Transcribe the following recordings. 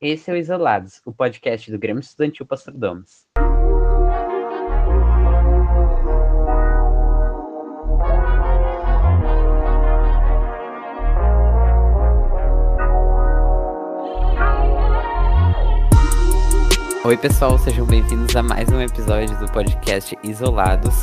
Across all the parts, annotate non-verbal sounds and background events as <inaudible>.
Esse é o Isolados, o podcast do Grêmio Estudantil Pastor Domes. Oi, pessoal, sejam bem-vindos a mais um episódio do podcast Isolados.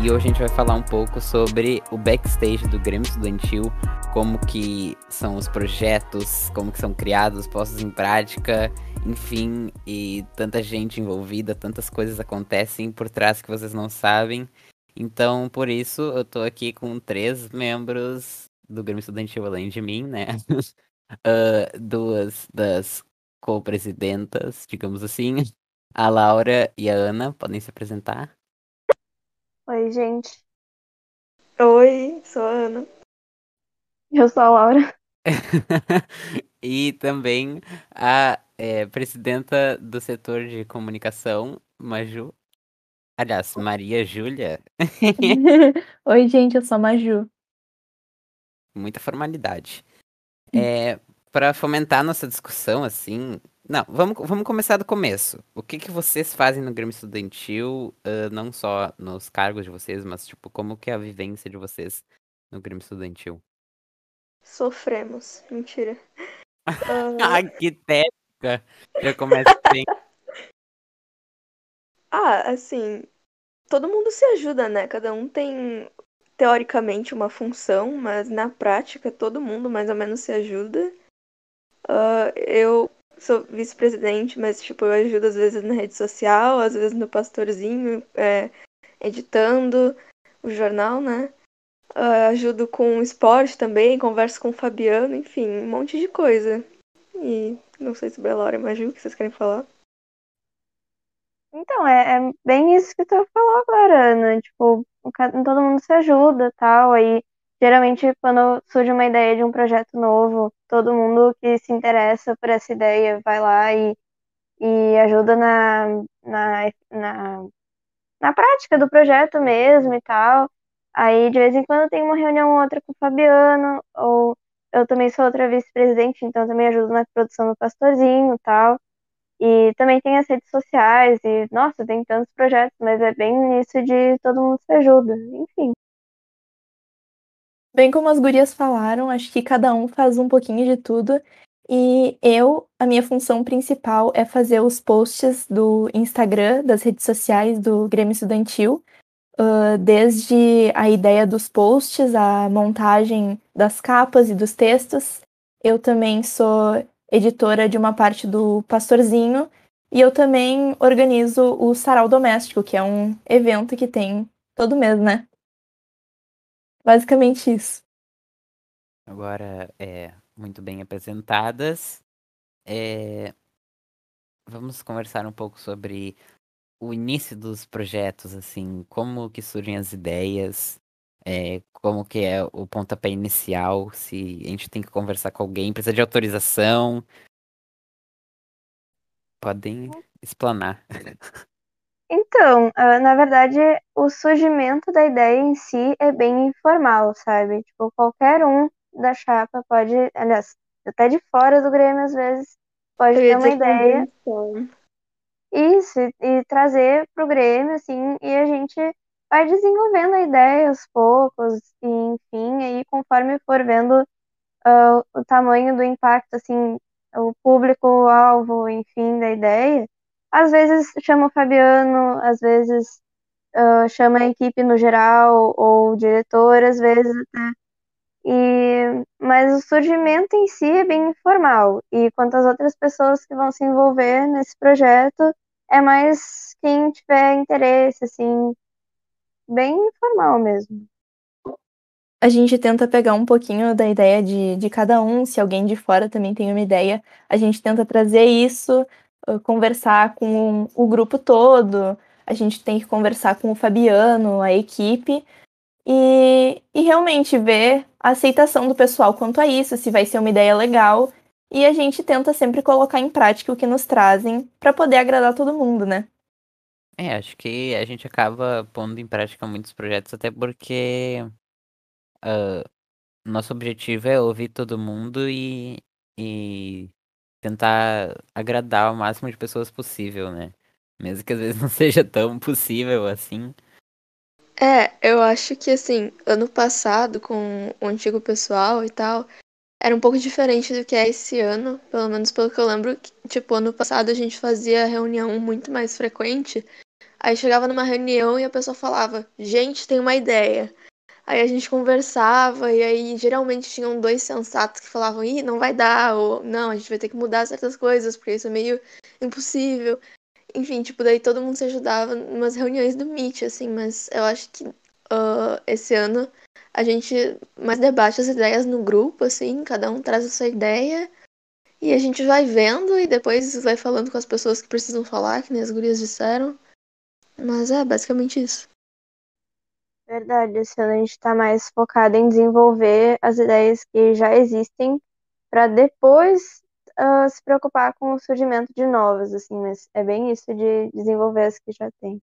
E hoje a gente vai falar um pouco sobre o backstage do Grêmio Estudantil, como que são os projetos, como que são criados, postos em prática, enfim, e tanta gente envolvida, tantas coisas acontecem por trás que vocês não sabem. Então, por isso, eu tô aqui com três membros do Grêmio Estudantil além de mim, né? uh, <laughs> duas das co-presidentas, digamos assim. A Laura e a Ana podem se apresentar. Oi, gente. Oi, sou a Ana. Eu sou a Laura. <laughs> e também a é, presidenta do setor de comunicação, Maju. Aliás, Maria Júlia. <laughs> <laughs> Oi, gente, eu sou a Maju. Muita formalidade. É, para fomentar nossa discussão, assim. Não, vamos, vamos começar do começo. O que, que vocês fazem no Grêmio Estudantil, uh, não só nos cargos de vocês, mas, tipo, como que é a vivência de vocês no Grêmio Estudantil? Sofremos. Mentira. <laughs> Uh... ah, que técnica! Já começa bem. <laughs> ah, assim, todo mundo se ajuda, né? Cada um tem, teoricamente, uma função, mas na prática todo mundo mais ou menos se ajuda. Uh, eu sou vice-presidente, mas tipo, eu ajudo às vezes na rede social, às vezes no pastorzinho, é, editando o jornal, né? Uh, ajudo com esporte também, converso com o Fabiano, enfim, um monte de coisa. E não sei sobre a Laura Maju, o que vocês querem falar? Então, é, é bem isso que tu falou agora, Ana. Tipo, todo mundo se ajuda tal. Aí Geralmente, quando surge uma ideia de um projeto novo, todo mundo que se interessa por essa ideia vai lá e, e ajuda na, na, na, na prática do projeto mesmo e tal. Aí, de vez em quando, tem uma reunião ou outra com o Fabiano, ou eu também sou outra vice-presidente, então também ajudo na produção do Pastorzinho e tal. E também tem as redes sociais, e nossa, tem tantos projetos, mas é bem isso de todo mundo se ajuda. Enfim. Bem como as gurias falaram, acho que cada um faz um pouquinho de tudo. E eu, a minha função principal é fazer os posts do Instagram, das redes sociais do Grêmio Estudantil, uh, desde a ideia dos posts, a montagem das capas e dos textos. Eu também sou editora de uma parte do Pastorzinho e eu também organizo o Sarau Doméstico, que é um evento que tem todo mês, né? Basicamente isso. Agora, é, muito bem apresentadas. É, vamos conversar um pouco sobre o início dos projetos, assim, como que surgem as ideias, é, como que é o pontapé inicial, se a gente tem que conversar com alguém, precisa de autorização. Podem explanar. <laughs> Então, uh, na verdade, o surgimento da ideia em si é bem informal, sabe? Tipo, qualquer um da chapa pode, aliás, até de fora do Grêmio às vezes, pode ter uma ideia. Isso, e, e trazer pro Grêmio, assim, e a gente vai desenvolvendo a ideia aos poucos, e enfim, aí conforme for vendo uh, o tamanho do impacto, assim, o público-alvo, enfim, da ideia, às vezes chama o Fabiano, às vezes uh, chama a equipe no geral, ou o diretor, às vezes até. E, mas o surgimento em si é bem informal. E quanto às outras pessoas que vão se envolver nesse projeto, é mais quem tiver interesse, assim, bem informal mesmo. A gente tenta pegar um pouquinho da ideia de, de cada um, se alguém de fora também tem uma ideia, a gente tenta trazer isso conversar com o grupo todo, a gente tem que conversar com o Fabiano, a equipe, e, e realmente ver a aceitação do pessoal quanto a isso, se vai ser uma ideia legal. E a gente tenta sempre colocar em prática o que nos trazem para poder agradar todo mundo, né? É, acho que a gente acaba pondo em prática muitos projetos, até porque uh, nosso objetivo é ouvir todo mundo e, e tentar agradar o máximo de pessoas possível, né? Mesmo que às vezes <laughs> não seja tão possível assim. É, eu acho que assim, ano passado, com o antigo pessoal e tal, era um pouco diferente do que é esse ano, pelo menos pelo que eu lembro. que, Tipo, ano passado a gente fazia reunião muito mais frequente. Aí chegava numa reunião e a pessoa falava: Gente, tem uma ideia. Aí a gente conversava, e aí geralmente tinham dois sensatos que falavam: Ih, não vai dar, ou não, a gente vai ter que mudar certas coisas, porque isso é meio impossível. Enfim, tipo, daí todo mundo se ajudava umas reuniões do Meet, assim, mas eu acho que ah, esse ano a gente mais debate as ideias no grupo, assim, cada um traz a sua ideia e a gente vai vendo e depois vai falando com as pessoas que precisam falar, que nem as gurias disseram. Mas é basicamente isso. Verdade, esse ano a gente está mais focado em desenvolver as ideias que já existem para depois ah, se preocupar com o surgimento de novas, assim, mas é bem isso de desenvolver as que já tem.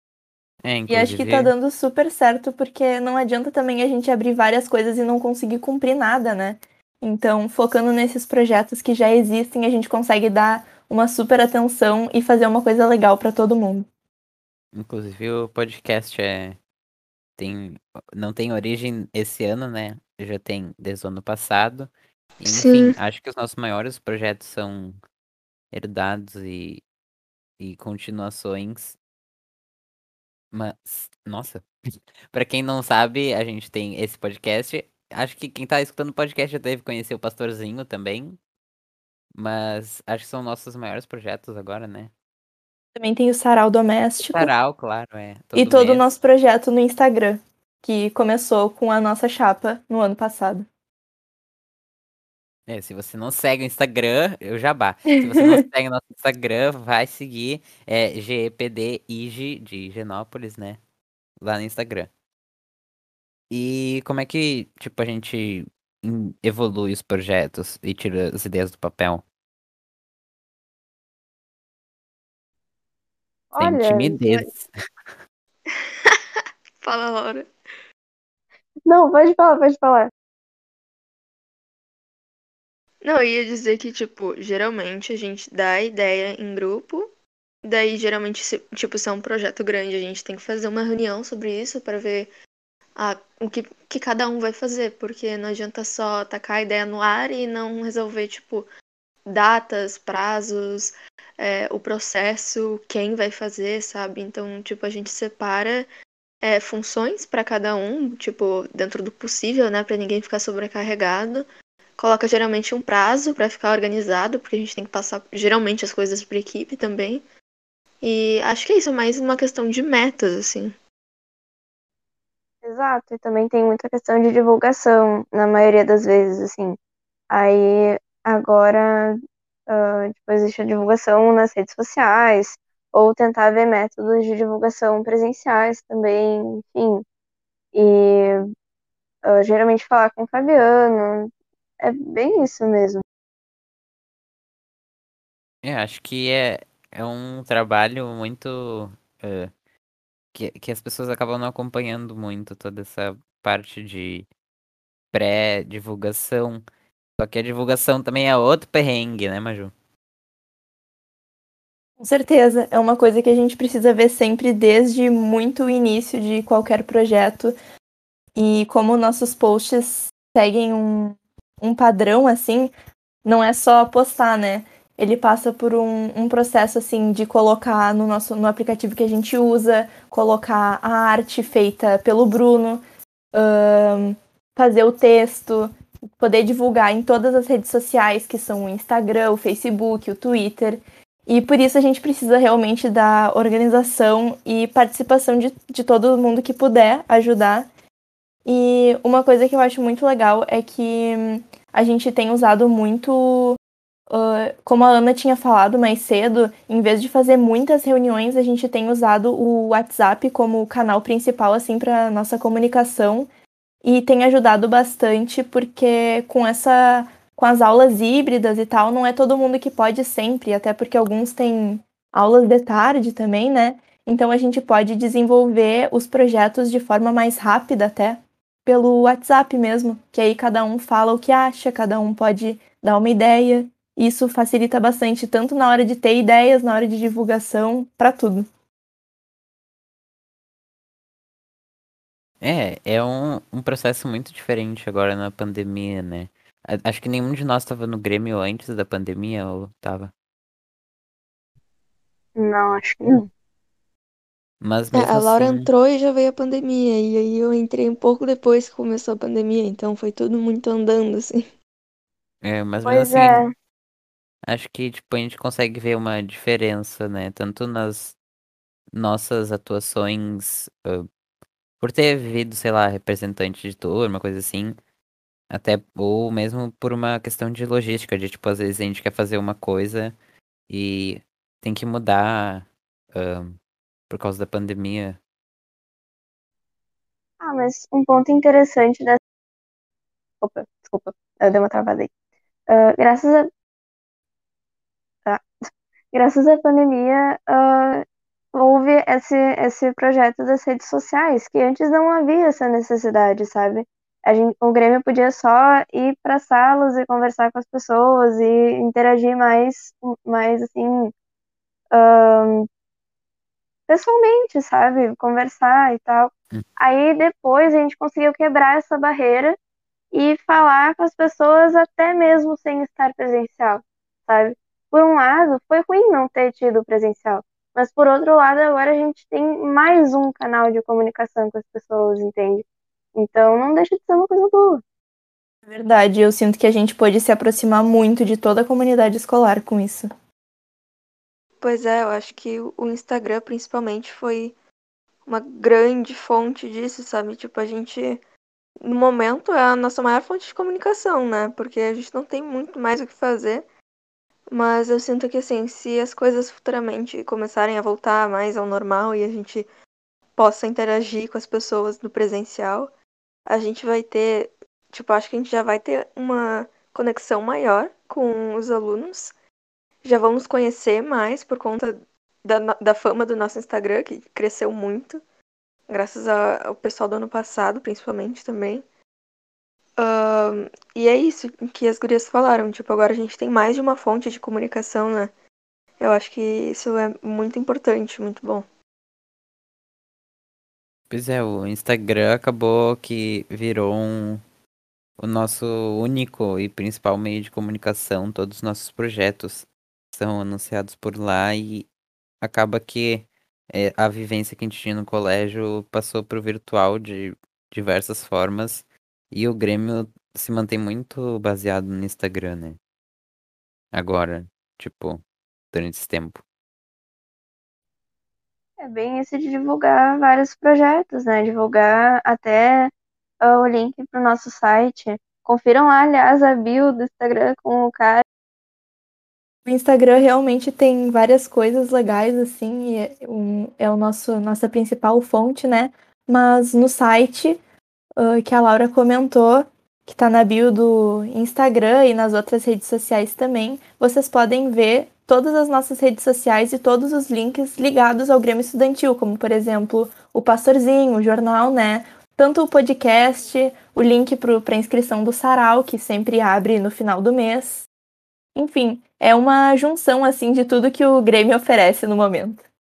É, E acho que tá dando super certo, porque não adianta também a gente abrir várias coisas e não conseguir cumprir nada, né? Então, focando nesses projetos que já existem, a gente consegue dar uma super atenção e fazer uma coisa legal pra todo mundo. inclusive o podcast é tem não tem origem esse ano, né? Já tem desde o ano passado. Enfim, Sim. acho que os nossos maiores projetos são herdados e, e continuações. Mas, nossa, <laughs> pra quem não sabe, a gente tem esse podcast. Acho que quem tá escutando o podcast já deve conhecer o Pastorzinho também. Mas acho que são nossos maiores projetos agora, né? Também tem o Sarau Doméstico Sarau, claro, é. e todo o nosso projeto no Instagram, que começou com a nossa chapa no ano passado. É, se você não segue o Instagram, eu jabá. Se você não <laughs> segue o nosso Instagram, vai seguir é, GEPDIG de Higienópolis, né? Lá no Instagram. E como é que, tipo, a gente evolui os projetos e tira as ideias do papel? Sem Olha, timidez. <laughs> Fala, Laura. não, pode falar, pode falar. Não, eu ia dizer que, tipo, geralmente a gente dá a ideia em grupo. Daí, geralmente, se, tipo, se é um projeto grande, a gente tem que fazer uma reunião sobre isso para ver ah, o que, que cada um vai fazer. Porque não adianta só tacar a ideia no ar e não resolver, tipo, datas, prazos, é, o processo, quem vai fazer, sabe? Então, tipo, a gente separa é, funções para cada um, tipo, dentro do possível, né? Para ninguém ficar sobrecarregado coloca geralmente um prazo para ficar organizado, porque a gente tem que passar geralmente as coisas para equipe também. E acho que é isso, é mais uma questão de metas, assim. Exato, e também tem muita questão de divulgação, na maioria das vezes, assim. Aí, agora, ah, tipo, existe a divulgação nas redes sociais, ou tentar ver métodos de divulgação presenciais também, enfim. E ah, geralmente falar com o Fabiano, é bem isso mesmo. É, acho que é, é um trabalho muito. é, que, que as pessoas acabam não acompanhando muito toda essa parte de pré-divulgação. Só que a divulgação também é outro perrengue, né, Maju? Com certeza, é uma coisa que a gente precisa ver sempre desde muito o início de qualquer projeto. E como nossos posts seguem um, um padrão assim, não é só postar, né? Ele passa por um, um processo assim de colocar no nosso no aplicativo que a gente usa, colocar a arte feita pelo Bruno, fazer o texto, poder divulgar em todas as redes sociais, que são o Instagram, o Facebook, o Twitter. E por isso a gente precisa realmente da organização e participação de, de todo mundo que puder ajudar. E uma coisa que eu acho muito legal é que hum, a gente tem usado muito, ah, como a Ana tinha falado mais cedo, em vez de fazer muitas reuniões, a gente tem usado o WhatsApp como canal principal assim para nossa comunicação e tem ajudado bastante porque com essa com as aulas híbridas e tal, não é todo mundo que pode sempre, até porque alguns têm aulas de tarde também, né? Então a gente pode desenvolver os projetos de forma mais rápida até pelo WhatsApp mesmo, que aí cada um fala o que acha, cada um pode dar uma ideia Isso facilita bastante, tanto na hora de ter ideias, na hora de divulgação, para tudo. É, é um, um processo muito diferente agora na pandemia, né? Acho que nenhum de nós estava no Grêmio antes da pandemia, ou tava? Não, acho que não. Mas É, mesmo a Laura assim, entrou e já veio a pandemia. E aí eu entrei um pouco depois que começou a pandemia. Então foi tudo muito andando, assim. é, mas mesmo Pois assim, é. acho que tipo, a gente consegue ver uma diferença, né? Tanto nas nossas atuações, ah, por ter vivido, sei lá, representante de turma, coisa assim, até, ou mesmo por uma questão de logística, de tipo, às vezes a gente quer fazer uma coisa e tem que mudar, ah, por causa da pandemia. Ah, mas um ponto interessante dessa. Opa, desculpa, eu dei uma travada aí. Ah, graças a. Tá. <laughs> Graças à pandemia, houve esse, esse projeto das redes sociais, que antes não havia essa necessidade, sabe? A gente, o Grêmio podia só ir para salas e conversar com as pessoas e interagir mais, mais assim, ah, pessoalmente, sabe? Conversar e tal. Hum. Aí depois a gente conseguiu quebrar essa barreira e falar com as pessoas até mesmo sem estar presencial, sabe? Por um lado, foi ruim não ter tido presencial, mas por outro lado, agora a gente tem mais um canal de comunicação com as pessoas, entende? Então não deixa de ser uma coisa boa. É verdade, eu sinto que a gente pôde se aproximar muito de toda a comunidade escolar com isso. Pois é, eu acho que o Instagram, principalmente, foi uma grande fonte disso, sabe? Tipo, a gente, no momento, é a nossa maior fonte de comunicação, né? Porque a gente não tem muito mais o que fazer. Mas eu sinto que, assim, se as coisas futuramente começarem a voltar mais ao normal e a gente possa interagir com as pessoas no presencial, a gente vai ter, tipo, acho que a gente já vai ter uma conexão maior com os alunos. Já vamos conhecer mais por conta da, da fama do nosso Instagram, que cresceu muito, graças ao pessoal do ano passado, principalmente também. Ahn, e é isso que as gurias falaram, tipo, agora a gente tem mais de uma fonte de comunicação, né? Eu acho que isso é muito importante, muito bom. Pois é, o Instagram acabou que virou um, o nosso único e principal meio de comunicação. Todos os nossos projetos são anunciados por lá e acaba que é, a vivência que a gente tinha no colégio passou para o virtual de diversas formas e o Grêmio se mantém muito baseado no Instagram, né? Agora, tipo, durante esse tempo. É bem esse de divulgar vários projetos, né? Divulgar até ah, o link para o nosso site. Confiram lá, aliás, a bio do Instagram com o cara. O Instagram realmente tem várias coisas legais, assim, e é, um- é o nosso nossa principal fonte, né? Mas no site, ah, que a Laura comentou, que tá na bio do Instagram e nas outras redes sociais também, vocês podem ver todas as nossas redes sociais e todos os links ligados ao Grêmio Estudantil, como, por exemplo, o Pastorzinho, o jornal, né? Tanto o podcast, o link para inscrição do Sarau, que sempre abre no final do mês. Enfim, é uma junção assim de tudo que o Grêmio oferece no momento.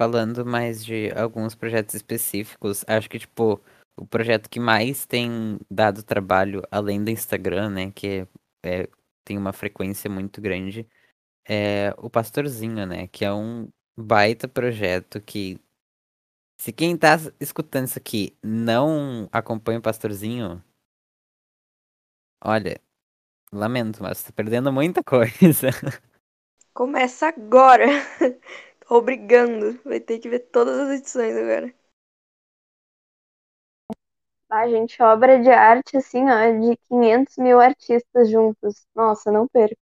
Falando mais de alguns projetos específicos, acho que, tipo, o projeto que mais tem dado trabalho, além do Instagram, né, que é, é- tem uma frequência muito grande, é o Pastorzinho, né, que é um baita projeto que, se quem tá escutando isso aqui não acompanha o Pastorzinho, olha, lamento, mas tá perdendo muita <laughs> coisa. Começa agora! <laughs> Tô brigando. Vai ter que ver todas as edições agora. Ah, gente, obra de arte, assim, ó, de 500 mil artistas juntos. Nossa, não perco.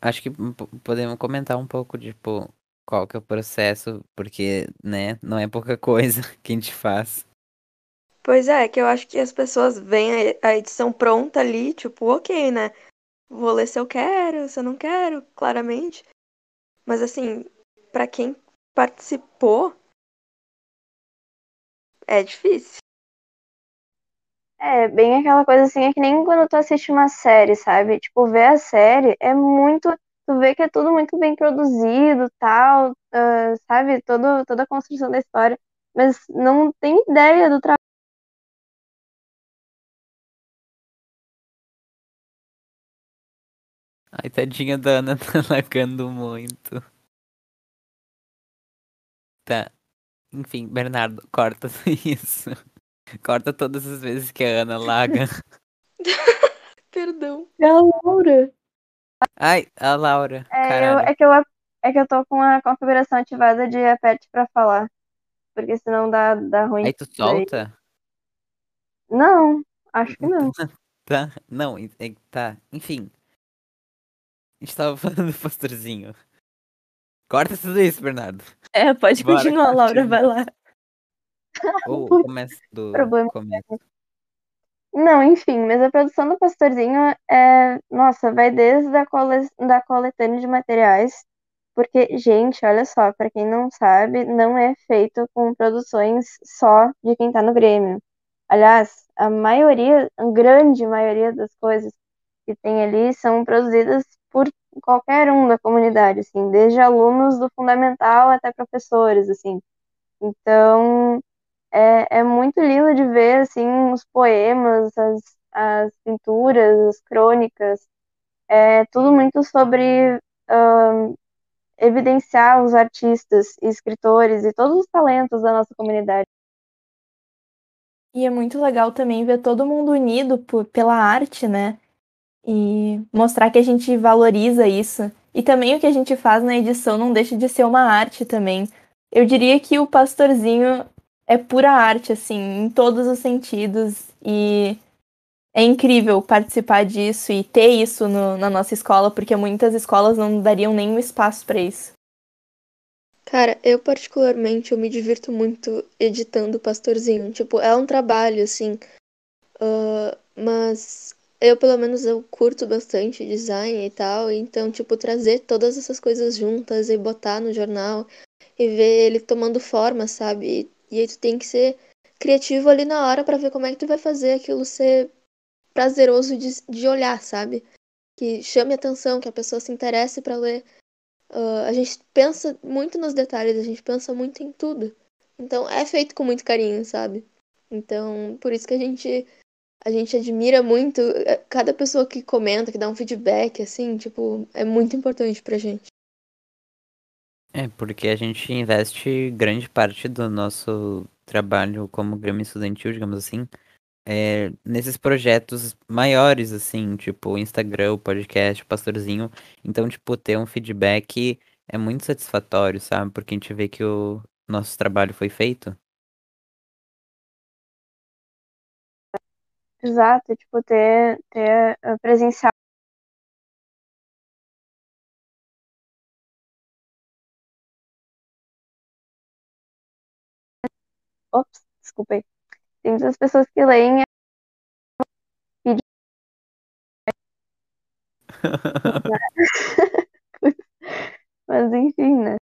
Acho que p- podemos comentar um pouco, tipo, qual que é o processo, porque, né, não é pouca coisa <laughs> que a gente faz. Pois é, que eu acho que as pessoas veem a a edição pronta ali, tipo, ok, né? Vou ler se eu quero, se eu não quero, claramente. Mas assim, pra quem participou, é difícil. É, bem aquela coisa assim, é que nem quando tu assiste uma série, sabe? Tipo, ver a série é muito. Tu vê que é tudo muito bem produzido, tal, ah, sabe? Todo, toda a construção da história, mas não tem ideia do trabalho. Ai, tadinha da Ana <laughs> tá lagando muito. Tá. Enfim, Bernardo, corta <laughs> isso. Corta todas as vezes que a Ana laga. <laughs> Perdão. É a Laura. Ai, a Laura. É, eu, é, que eu, é que eu tô com a configuração ativada de aperte pra falar. Porque senão dá, dá ruim. Aí tu solta? Não, acho que não. Tá. Não, tá. Enfim. A gente tava <laughs> falando do pastorzinho. Corta tudo isso, Bernardo. É, pode Bora, continuar, Laura, vai lá. Ou Putz, <laughs> começa do problema começo. Não, enfim, mas a produção do Pastorzinho é, nossa, vai desde a cole, da coletânea de materiais, porque, gente, olha só, pra quem não sabe, não é feito com produções só de quem tá no Grêmio. Aliás, a maioria, a grande maioria das coisas que tem ali são produzidas por qualquer um da comunidade, assim, desde alunos do fundamental até professores, assim. Então, é, é muito lindo de ver, assim, os poemas, as, as pinturas, as crônicas, é tudo muito sobre evidenciar os artistas e escritores e todos os talentos da nossa comunidade. E é muito legal também ver todo mundo unido por, pela arte, né? E mostrar que a gente valoriza isso. E também o que a gente faz na edição não deixa de ser uma arte também. Eu diria que o Pastorzinho é pura arte, assim, em todos os sentidos. E é incrível participar disso e ter isso no- na nossa escola, porque muitas escolas não dariam nenhum espaço para isso. Cara, eu particularmente eu me divirto muito editando o Pastorzinho. Tipo, é um trabalho, assim. ah, mas eu, pelo menos, eu curto bastante design e tal. Então, tipo, trazer todas essas coisas juntas e botar no jornal e ver ele tomando forma, sabe? E, e aí tu tem que ser criativo ali na hora pra ver como é que tu vai fazer aquilo ser prazeroso de, de olhar, sabe? Que chame atenção, que a pessoa se interesse pra ler. Ah, a gente pensa muito nos detalhes, a gente pensa muito em tudo. Então é feito com muito carinho, sabe? Então, por isso que a gente a gente admira muito eh, cada pessoa que comenta, que dá um feedback, assim, tipo, é muito importante pra gente. É, porque a gente investe grande parte do nosso trabalho como Grêmio Estudantil, digamos assim, é, nesses projetos maiores, assim, tipo o Instagram, o podcast, o Pastorzinho. Então, tipo, ter um feedback é muito satisfatório, sabe? Porque a gente vê que o nosso trabalho foi feito. Exato, tipo, ter, ter eh, presencial. Ops, desculpei. Tem muitas pessoas que leem <laughs> Mas enfim, né?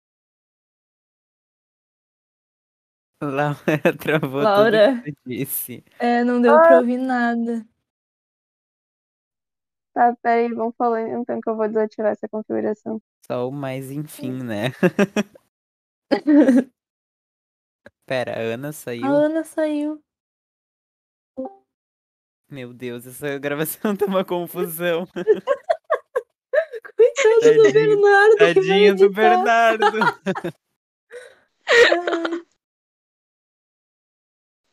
<laughs> Laura travou Laura. tudo que disse. É, não deu pra ouvir nada. Tá, peraí, vamos falar então que eu vou desativar essa configuração. Só o mais enfim, né? <laughs> Pera, a Ana A saiu. Ana saiu. Meu Deus, essa gravação <laughs> tá uma confusão. Coitado do Tadinho- Bernardo que vai Tadinho do. Bernardo.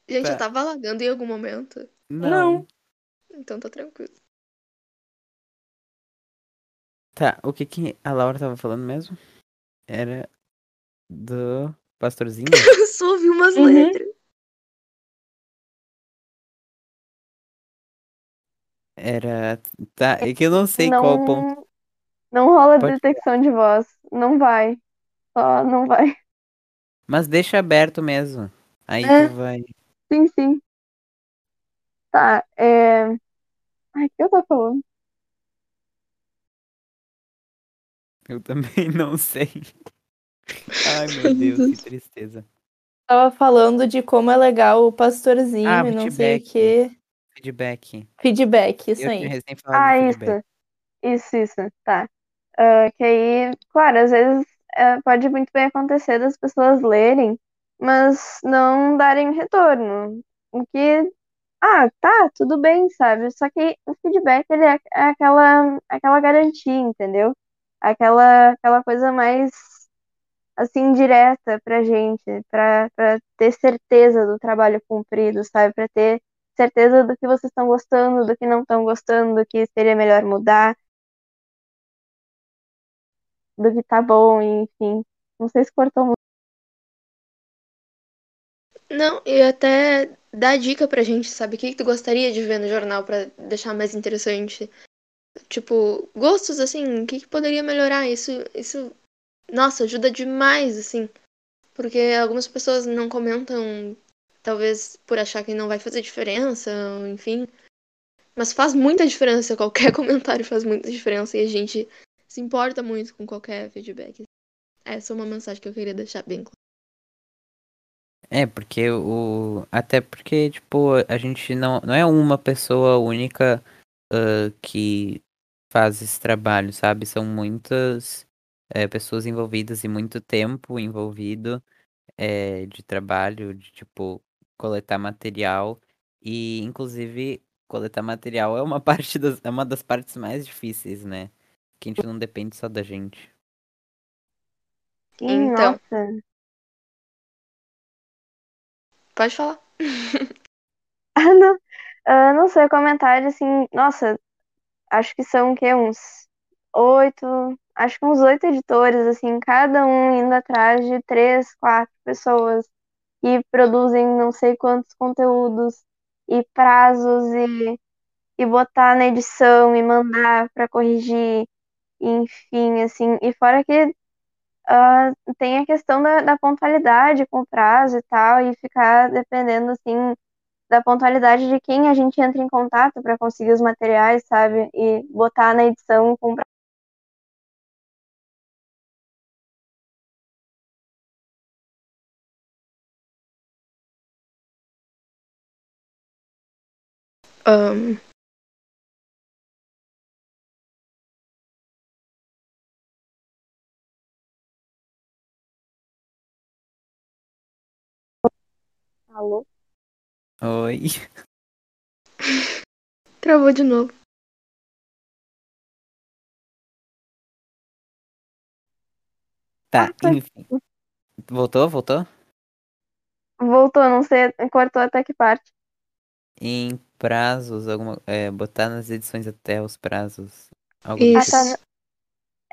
Gente, eu tava lagando em algum momento. Não. Então tá tranquilo. Tá, o que que a Laura tava falando mesmo? Era do pastorzinho? <laughs> Eu só ouvi umas Uhum. letras. Era. Tá, é que eu não sei qual o ponto. Não, não rola Pode detecção de voz. Não vai. Só não vai. Mas deixa aberto mesmo. Aí É. tu vai. Sim, sim. Tá, é. Ai, o que eu tô falando? Eu também <laughs> não sei. Ai, meu Deus, que tristeza. Tava falando de como é legal o pastorzinho Ah, e não sei o feedback. quê. feedback. Feedback, isso Eu aí. Ah, isso. Isso, isso, tá. Ah, que aí, claro, às vezes é, pode muito bem acontecer das pessoas lerem, mas não darem retorno. O que, ah, tá, tudo bem, sabe? Só que o feedback, ele é, é aquela, aquela garantia, entendeu? Aquela, aquela coisa mais, assim, direta pra gente, pra, pra ter certeza do trabalho cumprido, sabe? Pra ter certeza do que vocês estão gostando, do que não estão gostando, do que seria melhor mudar do que tá bom, enfim. Não sei se cortou. Não, e até dá dica pra gente, sabe? O que, que tu gostaria de ver no jornal pra deixar mais interessante? Tipo, gostos, assim, o que, que poderia melhorar? Isso, isso, nossa, ajuda demais, assim. Porque algumas pessoas não comentam, talvez por achar que não vai fazer diferença, enfim. Mas faz muita diferença, <laughs> qualquer comentário faz muita diferença e a gente se importa muito com qualquer feedback. Essa é uma mensagem que eu queria deixar bem clara. É, porque o. Até porque, tipo, a gente não, não é uma pessoa única ah, que faz esse trabalho, sabe? São muitas eh, pessoas envolvidas e muito tempo envolvido eh, de trabalho, de tipo, coletar material. E, inclusive, coletar material é uma <laughs> parte das, é uma das partes mais difíceis, né? Que a gente não depende só da gente. Sim, Então. nossa. Pode falar. <laughs> Ah, não, ah, não sei, comentário assim, nossa, acho que são o quê? Uns oito, acho que uns oito editores, assim, cada um indo atrás de três, quatro pessoas que produzem não sei quantos conteúdos e prazos e, e botar na edição e mandar para corrigir, enfim, assim, e fora que ah, tem a questão da, da pontualidade com o prazo e tal, e ficar dependendo, assim, da pontualidade de quem a gente entra em contato para conseguir os materiais, sabe? E botar na edição com prazo. Ahn, Alô? Oi. <laughs> travou de novo. Tá, Ah, foi. enfim. Voltou? Voltou? Voltou, não sei, cortou até que parte. Em prazos, alguma, é, botar nas edições até os prazos. Isso. Ah, tá.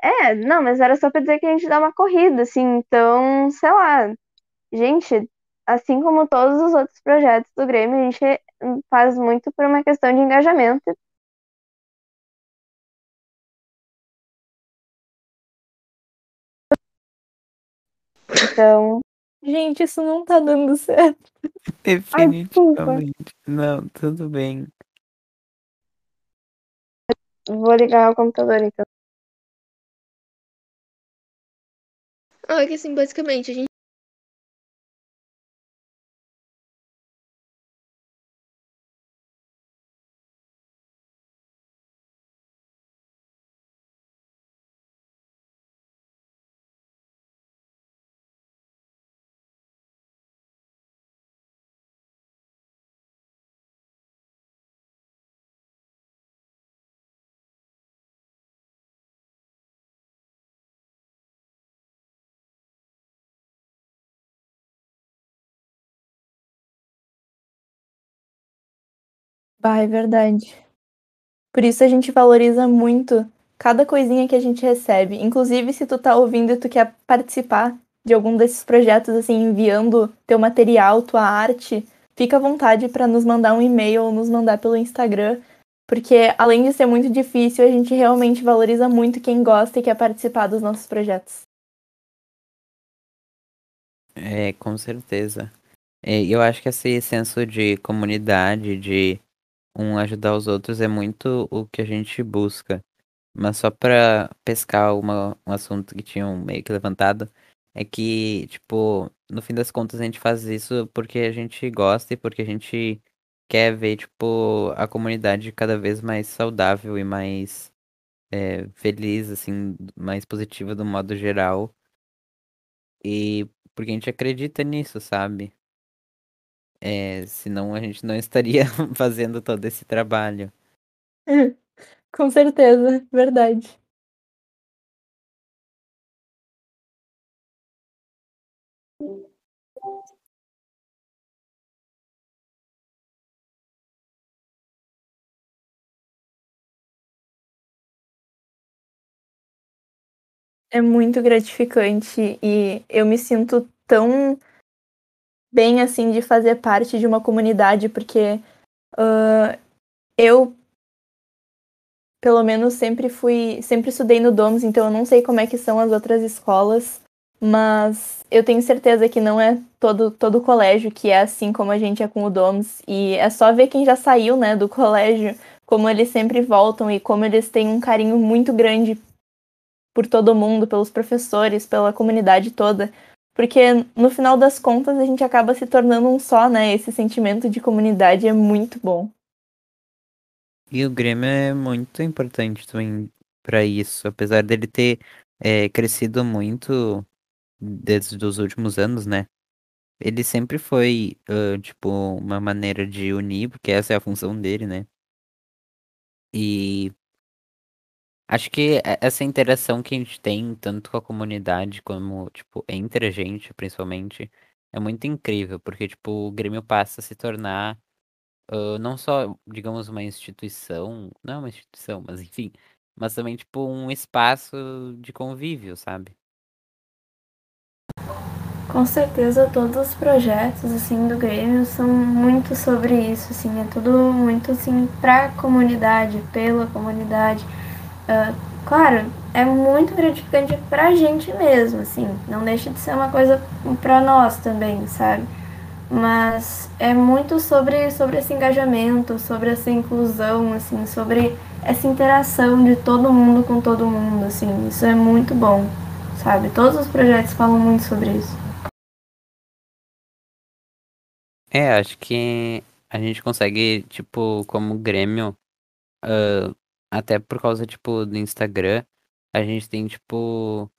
É, não, mas era só pra dizer que a gente dá uma corrida, assim, então, sei lá. Gente, assim como todos os outros projetos do Grêmio, a gente faz muito por uma questão de engajamento. Então, Gente, isso não tá dando certo. Ai. Definitivamente. Não, tudo bem. vou ligar o computador, então. Ah, é que assim, basicamente, a gente. Bah, é verdade. Por isso a gente valoriza muito cada coisinha que a gente recebe. Inclusive, se tu tá ouvindo e tu quer participar de algum desses projetos, assim, enviando teu material, tua arte, fica à vontade para nos mandar um e-mail ou nos mandar pelo Instagram. Porque além de ser muito difícil, a gente realmente valoriza muito quem gosta e quer participar dos nossos projetos. É, com certeza. É, eu acho que esse senso de comunidade, de um ajudar os outros, é muito o que a gente busca. Mas só pra pescar uma, um assunto que tinham meio que levantado, é que, tipo, no fim das contas a gente faz isso porque a gente gosta e porque a gente quer ver, tipo, a comunidade cada vez mais saudável e mais é, feliz, assim, mais positiva do modo geral. E porque a gente acredita nisso, sabe? É, senão a gente não estaria <laughs> fazendo todo esse trabalho. <laughs> Com certeza, verdade. É muito gratificante e eu me sinto tão bem assim de fazer parte de uma comunidade, porque uh, eu pelo menos sempre fui, sempre estudei no DOMS, então eu não sei como é que são as outras escolas, mas eu tenho certeza que não é todo todo colégio que é assim como a gente é com o DOMS e é só ver quem já saiu, né, do colégio, como eles sempre voltam e como eles têm um carinho muito grande por todo mundo, pelos professores, pela comunidade toda. Porque no final das contas a gente acaba se tornando um só, né? Esse sentimento de comunidade é muito bom. E o Grêmio é muito importante também para isso, apesar dele ter é, crescido muito desde os últimos anos, né? Ele sempre foi, uh, tipo, uma maneira de unir, porque essa é a função dele, né? E Acho que essa interação que a gente tem, tanto com a comunidade como, tipo, entre a gente, principalmente, é muito incrível, porque, tipo, o Grêmio passa a se tornar uh, não só, digamos, uma instituição, não é uma instituição, mas enfim, mas também, tipo, um espaço de convívio, sabe? Com certeza, todos os projetos, assim, do Grêmio são muito sobre isso, assim, é tudo muito, assim, pra comunidade, pela comunidade Uh, claro, é muito gratificante pra gente mesmo, assim, não deixa de ser uma coisa pra nós também, sabe? Mas é muito sobre, sobre esse engajamento, sobre essa inclusão, assim, sobre essa interação de todo mundo com todo mundo, assim, isso é muito bom, sabe? Todos os projetos falam muito sobre isso. É, acho que a gente consegue, tipo, como Grêmio, uh, até por causa, tipo, do Instagram, a gente tem, tipo,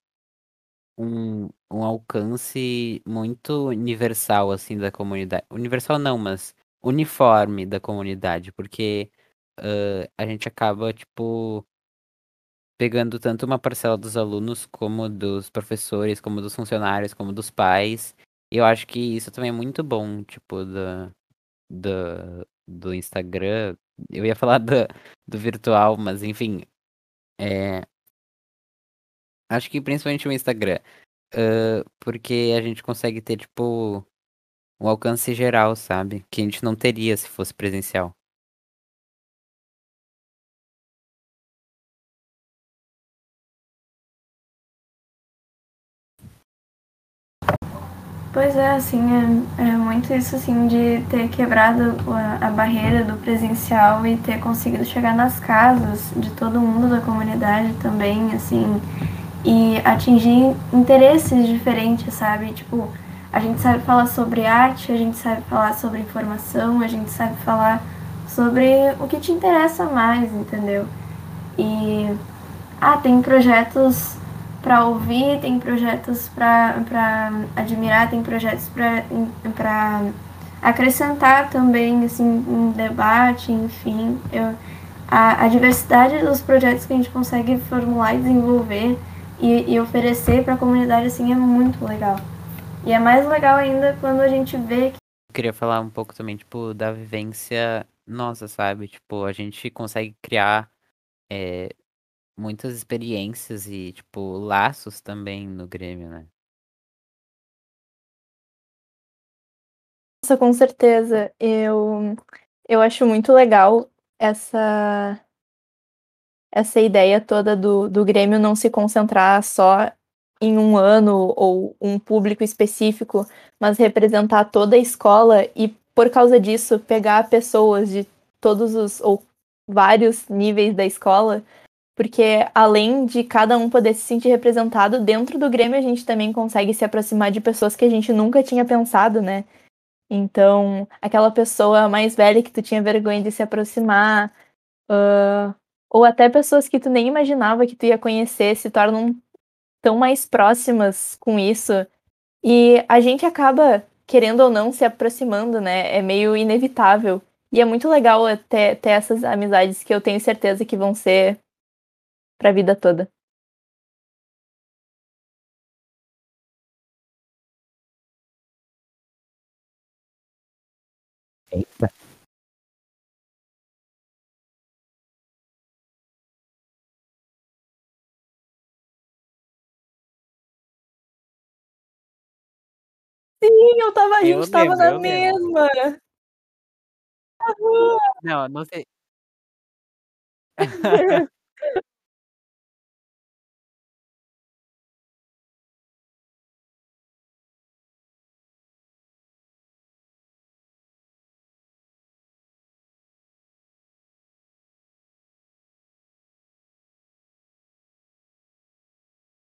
um, um alcance muito universal, assim, da comunidade. Universal não, mas uniforme da comunidade, porque uh, a gente acaba, tipo, pegando tanto uma parcela dos alunos, como dos professores, como dos funcionários, como dos pais. E eu acho que isso também é muito bom, tipo, da, da, do Instagram. Eu ia falar do, do virtual, mas enfim. É... Acho que principalmente o Instagram. Uh, porque a gente consegue ter, tipo, um alcance geral, sabe? Que a gente não teria se fosse presencial. Pois é, assim, é, é, muito isso, assim, de ter quebrado a, a, barreira do presencial e ter conseguido chegar nas casas de todo mundo da comunidade também, assim, e atingir interesses diferentes, sabe? Tipo, a gente sabe falar sobre arte, a gente sabe falar sobre informação, a gente sabe falar sobre o que te interessa mais, entendeu? E, ah, tem projetos para ouvir, tem projetos para admirar, tem projetos para acrescentar também, assim, um debate, enfim. Eu, a, a, diversidade dos projetos que a gente consegue formular e desenvolver e, e oferecer para a comunidade, assim, é muito legal. E é mais legal ainda quando a gente vê que... Queria falar um pouco também, tipo, da vivência nossa, sabe? Tipo, a gente consegue criar é, muitas experiências e, tipo, laços também no Grêmio, né? Nossa, com certeza. Eu, eu acho muito legal essa essa ideia toda do, do Grêmio não se concentrar só em um ano ou um público específico, mas representar toda a escola e, por causa disso, pegar pessoas de todos os ou vários níveis da escola porque além de cada um poder se sentir representado, dentro do Grêmio a gente também consegue se aproximar de pessoas que a gente nunca tinha pensado, né? Então, aquela pessoa mais velha que tu tinha vergonha de se aproximar, uh, ou até pessoas que tu nem imaginava que tu ia conhecer se tornam tão mais próximas com isso. E a gente acaba, querendo ou não, se aproximando, né? É meio inevitável. E é muito legal ter, ter essas amizades que eu tenho certeza que vão ser pra vida toda. Eita. Sim, eu tava, a Eu gente tava lembro, na eu lembro. mesma. Não, não sei. <laughs>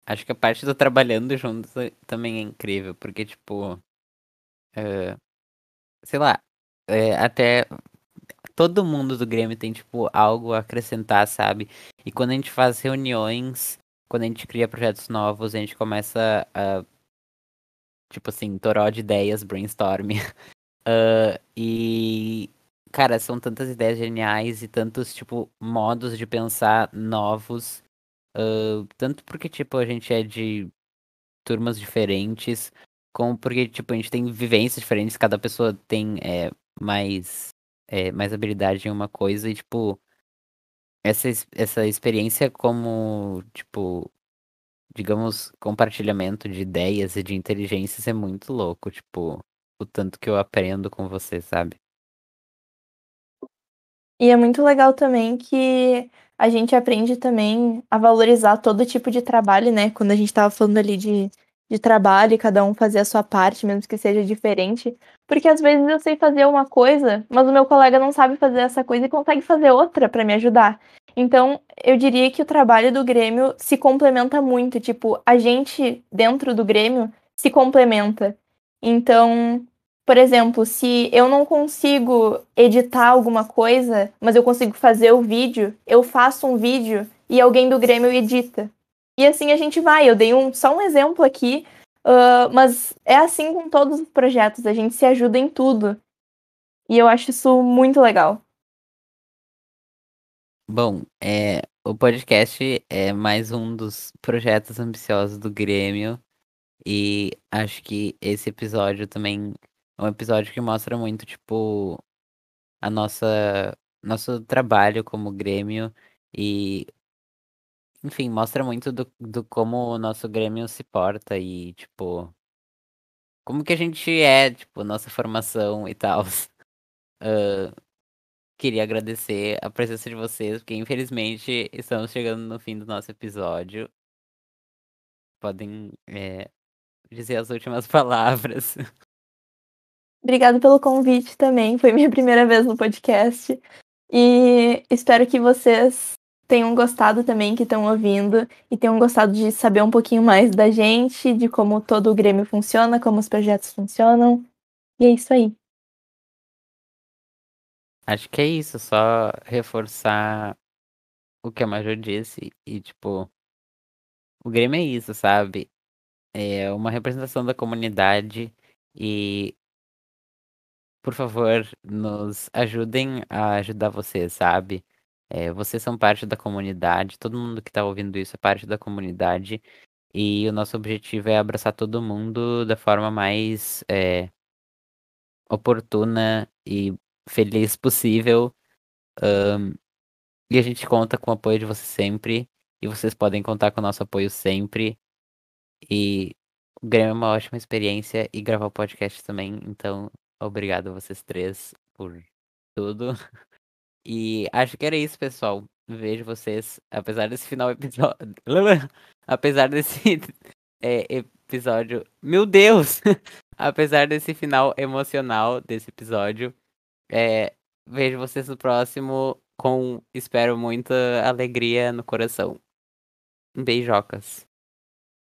Acho que a parte do trabalhando juntos é- também é incrível, porque, tipo. é, sei lá, é, até todo mundo do Grêmio tem, tipo, algo a acrescentar, sabe? E quando a gente faz reuniões, quando a gente cria projetos novos, a gente começa a. Tipo assim, toró de ideias, brainstorm. <laughs> Ah, e. Cara, são tantas ideias geniais e tantos, tipo, modos de pensar novos. Tanto porque, tipo, a gente é de turmas diferentes, como porque, tipo, a gente tem vivências diferentes, cada pessoa tem é, mais, é, mais habilidade em uma coisa e, tipo, essa, essa experiência como, tipo, digamos, compartilhamento de ideias e de inteligências é muito louco, tipo, o tanto que eu aprendo com você, sabe? E é muito legal também que a gente aprende também a valorizar todo tipo de trabalho, né? Quando a gente tava falando ali de, de trabalho, cada um fazer a sua parte, mesmo que seja diferente. Porque às vezes eu sei fazer uma coisa, mas o meu colega não sabe fazer essa coisa e consegue fazer outra para me ajudar. Então, eu diria que o trabalho do Grêmio se complementa muito. Tipo, a gente dentro do Grêmio se complementa. Então, por exemplo, se eu não consigo editar alguma coisa, mas eu consigo fazer o vídeo, eu faço um vídeo e alguém do Grêmio edita. E assim a gente vai. Eu dei um, só um exemplo aqui, uh, mas é assim com todos os projetos, a gente se ajuda em tudo. E eu acho isso muito legal. Bom, é, o podcast é mais um dos projetos ambiciosos do Grêmio e acho que esse episódio também é um episódio que mostra muito, tipo, a nossa nosso trabalho como Grêmio e, enfim, mostra muito do, do como o nosso Grêmio se porta e, tipo, como que a gente é, tipo, nossa formação e tal. <laughs> Queria agradecer a presença de vocês, porque infelizmente estamos chegando no fim do nosso episódio. Podem é, dizer as últimas <laughs> palavras. Obrigada pelo convite também, foi minha <laughs> primeira vez no podcast. E espero que vocês tenham gostado também, que estão ouvindo, e tenham gostado de saber um pouquinho mais da gente, de como todo o Grêmio funciona, como os projetos funcionam. E é isso aí. Acho que é isso, só reforçar o que a Major disse e, tipo, o Grêmio é isso, sabe? É uma representação da comunidade e, por favor, nos ajudem a ajudar vocês, sabe? É, vocês são parte da comunidade, todo mundo que tá ouvindo isso é parte da comunidade e o nosso objetivo é abraçar todo mundo da forma mais é, oportuna e feliz possível. ahn, e a gente conta com o apoio de vocês sempre. E vocês podem contar com o nosso apoio sempre. E o Grêmio é uma ótima experiência e gravar o podcast também. Então, obrigado a vocês três por tudo. <laughs> E acho que era isso, pessoal. Vejo vocês, apesar desse final <laughs> episódio. <laughs> apesar desse é, episódio. Meu Deus! apesar desse final emocional desse episódio. É, vejo vocês no próximo com, espero, muita alegria no coração. Beijocas.